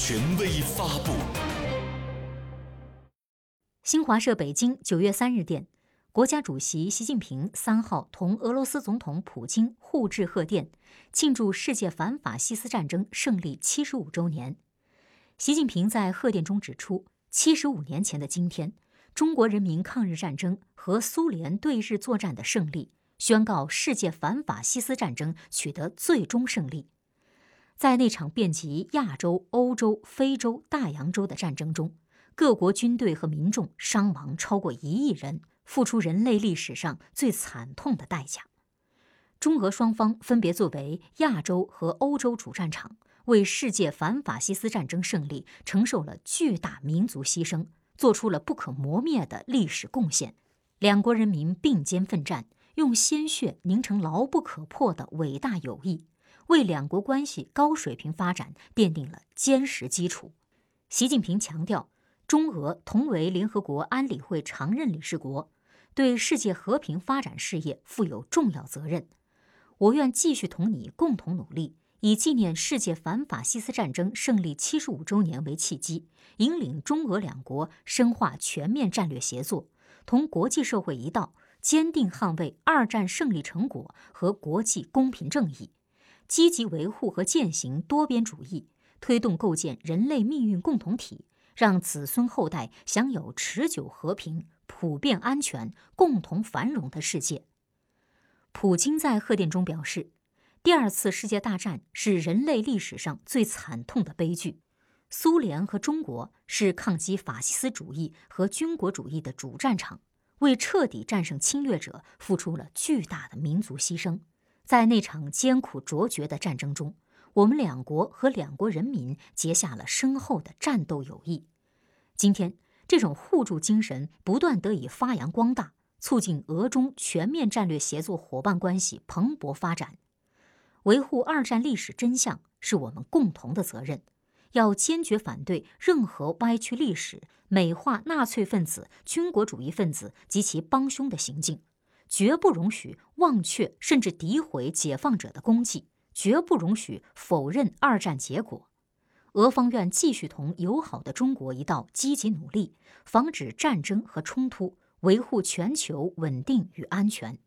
权威发布。新华社北京九月三日电，国家主席习近平三号同俄罗斯总统普京互致贺电，庆祝世界反法西斯战争胜利七十五周年。习近平在贺电中指出，七十五年前的今天，中国人民抗日战争和苏联对日作战的胜利，宣告世界反法西斯战争取得最终胜利。在那场遍及亚洲、欧洲、非洲、大洋洲的战争中，各国军队和民众伤亡超过一亿人，付出人类历史上最惨痛的代价。中俄双方分别作为亚洲和欧洲主战场，为世界反法西斯战争胜利承受了巨大民族牺牲，做出了不可磨灭的历史贡献。两国人民并肩奋战，用鲜血凝成牢不可破的伟大友谊。为两国关系高水平发展奠定了坚实基础。习近平强调，中俄同为联合国安理会常任理事国，对世界和平发展事业负有重要责任。我愿继续同你共同努力，以纪念世界反法西斯战争胜利七十五周年为契机，引领中俄两国深化全面战略协作，同国际社会一道，坚定捍卫二战胜利成果和国际公平正义。积极维护和践行多边主义，推动构建人类命运共同体，让子孙后代享有持久和平、普遍安全、共同繁荣的世界。普京在贺电中表示，第二次世界大战是人类历史上最惨痛的悲剧，苏联和中国是抗击法西斯主义和军国主义的主战场，为彻底战胜侵略者付出了巨大的民族牺牲。在那场艰苦卓绝的战争中，我们两国和两国人民结下了深厚的战斗友谊。今天，这种互助精神不断得以发扬光大，促进俄中全面战略协作伙伴关系蓬勃发展。维护二战历史真相是我们共同的责任，要坚决反对任何歪曲历史、美化纳粹分子、军国主义分子及其帮凶的行径。绝不容许忘却甚至诋毁解放者的功绩，绝不容许否认二战结果。俄方愿继续同友好的中国一道积极努力，防止战争和冲突，维护全球稳定与安全。